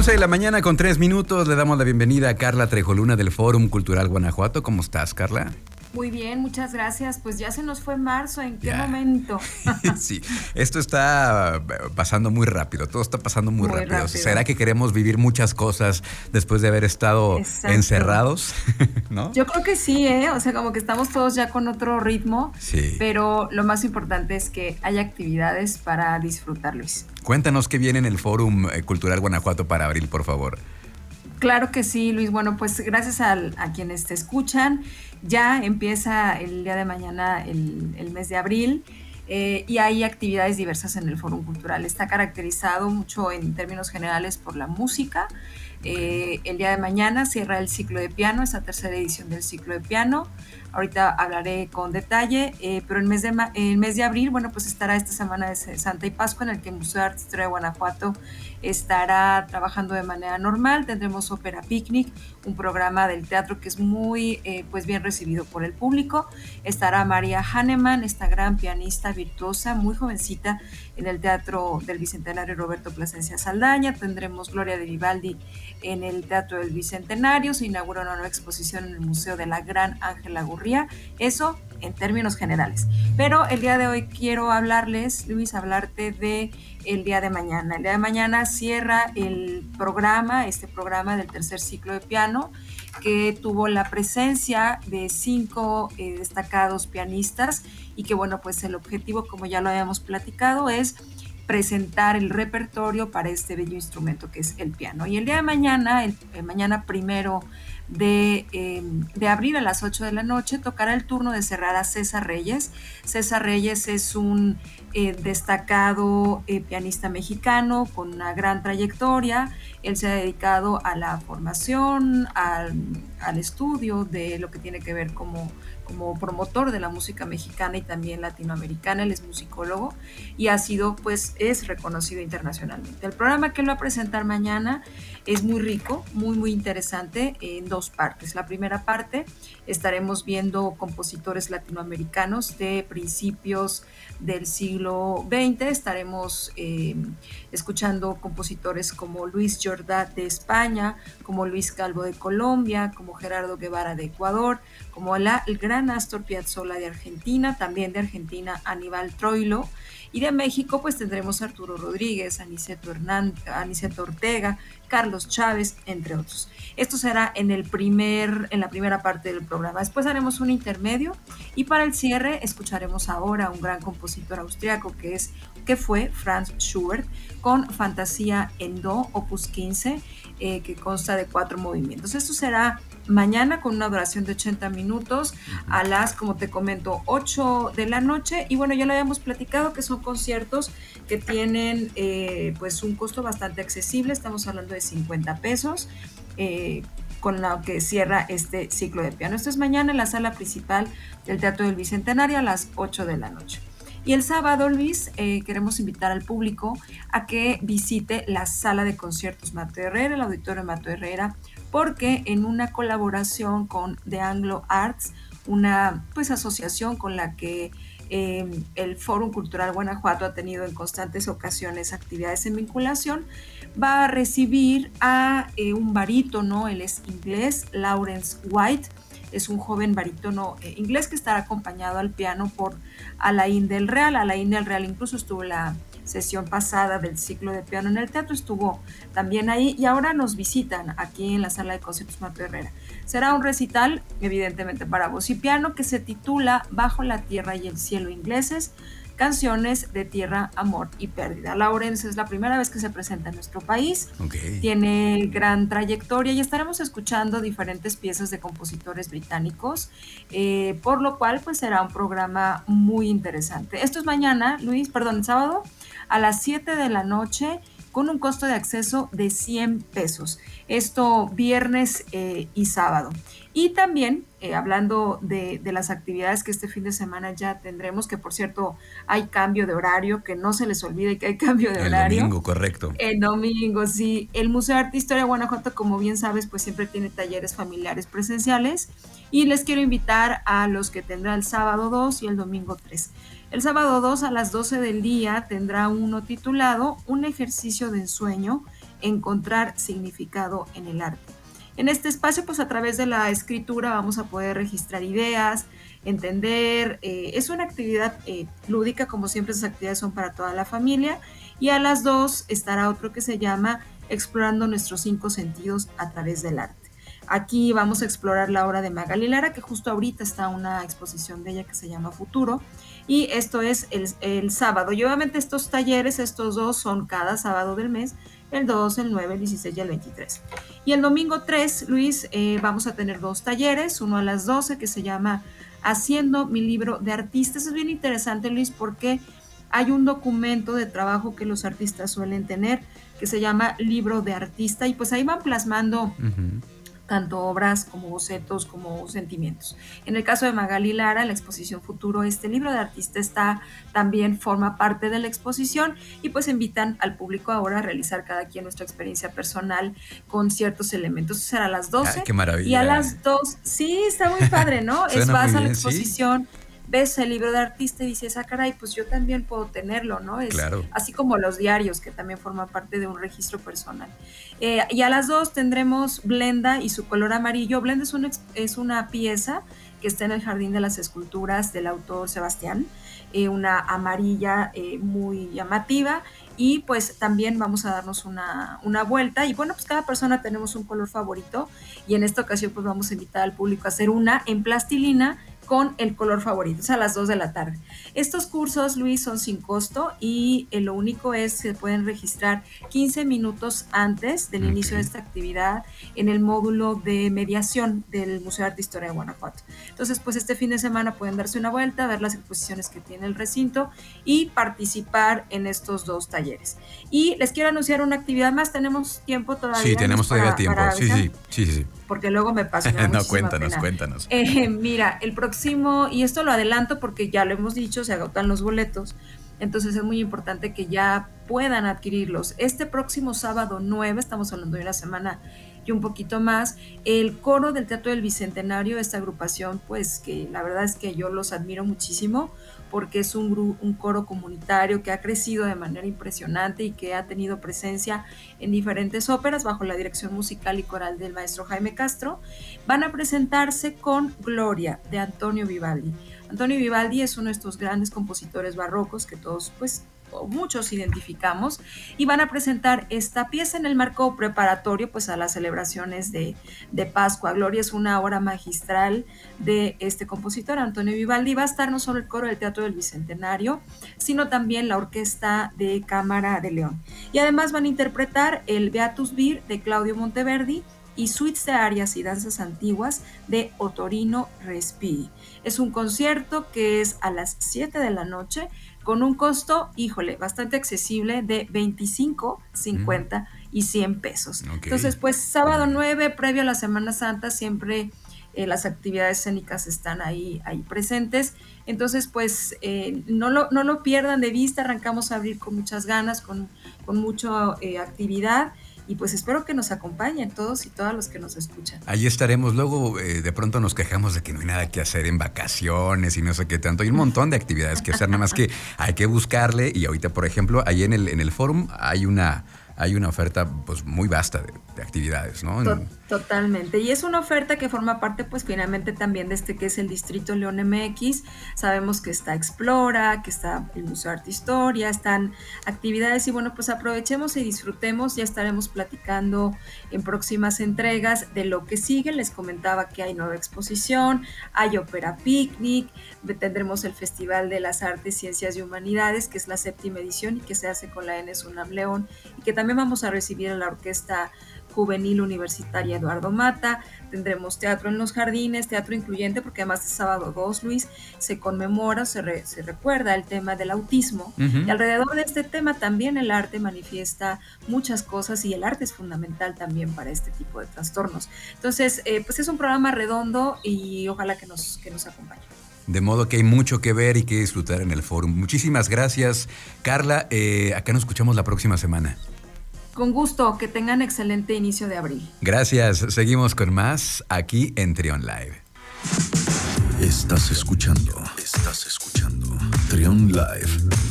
11 de la mañana con 3 minutos le damos la bienvenida a Carla Trejoluna del Fórum Cultural Guanajuato. ¿Cómo estás, Carla? Muy bien, muchas gracias. Pues ya se nos fue marzo, ¿en qué momento? sí, esto está pasando muy rápido, todo está pasando muy, rápido. ¿Será que queremos vivir muchas cosas después de haber estado encerrados? ¿No? Yo creo que sí, ¿eh? O sea, como que estamos todos ya con otro ritmo, sí. pero lo más importante es que haya actividades para disfrutar, Luis. Cuéntanos qué viene en el Fórum eh, Cultural Guanajuato para abril, por favor. Claro que sí, Luis. Bueno, pues gracias a, quienes te escuchan. Ya empieza el día de mañana el, mes de abril. Eh, y hay actividades diversas en el Foro Cultural. Está caracterizado mucho en términos generales por la música. Eh, el día de mañana cierra el ciclo de piano, esta tercera edición del ciclo de piano. Ahorita hablaré con detalle, eh, pero el mes, de el mes de abril, bueno, pues estará esta semana de Santa y Pascua en el que el Museo de Arte Historia de Guanajuato estará trabajando de manera normal. Tendremos Ópera Picnic, un programa del teatro que es muy eh, pues bien recibido por el público. Estará María Hahnemann, esta gran pianista virtuosa, muy jovencita, en el Teatro del Bicentenario Roberto Plasencia Saldaña. Tendremos Gloria de Vivaldi en el Teatro del Bicentenario. Se inaugura una nueva exposición en el Museo de la Gran Ángela Gurría. Eso en términos generales. Pero el día de hoy quiero hablarles, Luis, hablarte de el día de mañana. El día de mañana cierra el programa, este programa del tercer ciclo de piano, que tuvo la presencia de cinco eh, destacados pianistas y que bueno, pues el objetivo, como ya lo habíamos platicado, es presentar el repertorio para este bello instrumento que es el piano. Y el día de mañana, el, mañana primero de, em, de, abril a las 8 de la noche, tocará el turno de cerrar a César Reyes. César Reyes es un eh, destacado eh, pianista mexicano con una gran trayectoria. Él se ha dedicado a la formación, al, al estudio de lo que tiene que ver como como promotor de la música mexicana y también latinoamericana, él es musicólogo y ha sido, pues, es reconocido internacionalmente. El programa que él va a presentar mañana es muy rico, muy, muy interesante en dos partes. La primera parte estaremos viendo compositores latinoamericanos de principios del siglo XX, estaremos eh, escuchando compositores como Luis Jordá de España, como Luis Calvo de Colombia, como Gerardo Guevara de Ecuador, como la, el gran Astor Piazzolla de Argentina, también de Argentina Aníbal Troilo, y de México pues tendremos Arturo Rodríguez, Aniceto, Hernández, Aniceto Ortega, Carlos Chávez, entre otros. Esto será en, el primer, en la primera parte del programa. Después haremos un intermedio y para el cierre escucharemos ahora a un gran compositor austriaco que, es, que fue Franz Schubert con Fantasía en Do, opus 15, eh, que consta de cuatro movimientos. Esto será mañana con una duración de 80 minutos a las, como te comento, 8 de la noche. Y bueno, ya lo habíamos platicado que son conciertos que tienen eh, pues un costo bastante accesible, estamos hablando de 50 pesos. Eh, con lo que cierra este ciclo de piano. Esto es mañana en la sala principal del Teatro del Bicentenario a las 8 de la noche. Y el sábado, Luis, eh, queremos invitar al público a que visite la sala de conciertos Mato Herrera, el auditorio Mato Herrera, porque en una colaboración con The Anglo Arts, una pues asociación con la que eh, el Fórum Cultural Guanajuato ha tenido en constantes ocasiones actividades en vinculación, va a recibir a eh, un barítono, él es inglés, Lawrence White, es un joven barítono eh, inglés que estará acompañado al piano por Alain del Real. Alain del Real incluso estuvo la sesión pasada del ciclo de piano en el teatro, estuvo también ahí y ahora nos visitan aquí en la sala de conciertos Mato Herrera. Será un recital, evidentemente para voz y piano, que se titula Bajo la tierra y el cielo ingleses, canciones de tierra, amor y pérdida. Lawrence es la primera vez que se presenta en nuestro país. Tiene gran trayectoria y estaremos escuchando diferentes piezas de compositores británicos, eh, por lo cual pues será un programa muy interesante. Esto es mañana, Luis, perdón, sábado a las 7 de la noche con un costo de acceso de 100 pesos. Esto viernes eh, y sábado. Y también, eh, hablando de, las actividades que este fin de semana ya tendremos, que por cierto hay cambio de horario, que no se les olvide que hay cambio de horario. El domingo, correcto. El domingo, sí. El Museo de Arte e Historia de Guanajuato, como bien sabes, pues siempre tiene talleres familiares presenciales. Y les quiero invitar a los que tendrá el sábado 2 y el domingo 3. El sábado 2 a las 12 del día tendrá uno titulado Un ejercicio de ensueño encontrar significado en el arte. En este espacio, pues a través de la escritura vamos a poder registrar ideas, entender. Eh, es una actividad eh, lúdica, como siempre esas actividades son para toda la familia. Y a las dos estará otro que se llama Explorando nuestros cinco sentidos a través del arte. Aquí vamos a explorar la obra de Magali Lara, que justo ahorita está una exposición de ella que se llama Futuro. Y esto es el, el sábado. Y obviamente estos talleres, estos dos son cada sábado del mes, el 2, el 9, el 16 y el 23. Y el domingo 3, Luis, eh, vamos a tener dos talleres, uno a las 12 que se llama Haciendo mi libro de artistas. Es bien interesante, Luis, porque hay un documento de trabajo que los artistas suelen tener que se llama libro de artista y pues ahí van plasmando tanto obras como bocetos como sentimientos. En el caso de Magali Lara, la exposición Futuro, este libro de artista está también forma parte de la exposición y pues invitan al público ahora a realizar cada quien nuestra experiencia personal con ciertos elementos. será a las 12. qué maravilla. Y a las 2, sí, está muy padre, ¿no? es vas a la exposición ves el libro de artista y dices, ah, caray, pues yo también puedo tenerlo, ¿no? Es claro. Así como los diarios, que también forman parte de un registro personal. Eh, y a las dos tendremos Blenda y su color amarillo. Blenda es una, es una pieza que está en el Jardín de las Esculturas del autor Sebastián, eh, una amarilla eh, muy llamativa y pues también vamos a darnos una, una, vuelta y bueno, pues cada persona tenemos un color favorito y en esta ocasión pues vamos a invitar al público a hacer una en plastilina con el color favorito, es a las 2 de la tarde. Estos cursos, Luis, son sin costo y eh, lo único es que pueden registrar 15 minutos antes del inicio de esta actividad en el módulo de mediación del Museo de Arte e Historia de Guanajuato. Entonces, pues este fin de semana pueden darse una vuelta, ver las exposiciones que tiene el recinto y participar en estos dos talleres. Y les quiero anunciar una actividad más, tenemos tiempo todavía. Sí, tenemos todavía tiempo, sí, sí, sí, sí, Porque luego me pasa. no, cuéntanos, cuéntanos. Eh, mira, el próximo, y esto lo adelanto porque ya lo hemos dicho, se agotan los boletos, entonces es muy importante que ya puedan adquirirlos. Este próximo sábado 9, estamos hablando de una semana y un poquito más, el coro del Teatro del Bicentenario, esta agrupación, pues que la verdad es que yo los admiro muchísimo porque es un, un coro comunitario que ha crecido de manera impresionante y que ha tenido presencia en diferentes óperas bajo la dirección musical y coral del maestro Jaime Castro, van a presentarse con Gloria de Antonio Vivaldi. Antonio Vivaldi es uno de estos grandes compositores barrocos que todos pues muchos identificamos, y van a presentar esta pieza en el marco preparatorio pues a las celebraciones de, de Pascua. Gloria es una obra magistral de este compositor, Antonio Vivaldi. Va a estar no solo el coro del Teatro del Bicentenario, sino también la Orquesta de Cámara de León. Y además van a interpretar el Beatus Vir de Claudio Monteverdi y suites de arias y danzas antiguas de Otorino Respiri. Es un concierto que es a las 7 de la noche con un costo, híjole, bastante accesible de 25, 50 y 100 pesos. Entonces, pues sábado 9, previo a la Semana Santa, siempre eh, las actividades escénicas están ahí, ahí presentes. Entonces, pues eh, no, lo, no lo pierdan de vista, arrancamos a abrir con muchas ganas, con, con mucha eh, actividad y pues espero que nos acompañen todos y todas los que nos escuchan. Ahí estaremos. Luego eh, de pronto nos quejamos de que no hay nada que hacer en vacaciones y no sé qué tanto. Hay un montón de actividades que hacer, nada más que hay que buscarle. Y ahorita, por ejemplo, ahí en el, en el forum hay una hay una oferta pues muy vasta de, actividades, ¿no? Totalmente. Y es una oferta que forma parte pues finalmente también de este que es el Distrito León MX. Sabemos que está Explora, que está el Museo Arte e Historia, están actividades y bueno, pues aprovechemos y disfrutemos. Ya estaremos platicando en próximas entregas de lo que sigue. Les comentaba que hay nueva exposición, hay Opera Picnic, tendremos el Festival de las Artes, Ciencias y Humanidades, que es la séptima edición y que se hace con la ENES UNAM León y que también vamos a recibir a la Orquesta Juvenil Universitaria Eduardo Mata, tendremos teatro en los jardines, teatro incluyente, porque además de sábado 2, Luis, se conmemora, se, se recuerda el tema del autismo. Y alrededor de este tema también el arte manifiesta muchas cosas y el arte es fundamental también para este tipo de trastornos. Entonces, eh, pues es un programa redondo y ojalá que nos, que nos acompañe. De modo que hay mucho que ver y que disfrutar en el foro. Muchísimas gracias, Carla. Eh, acá nos escuchamos la próxima semana. Con gusto, que tengan excelente inicio de abril. Gracias, seguimos con más aquí en Trion Live. Estás escuchando, estás escuchando Trion Live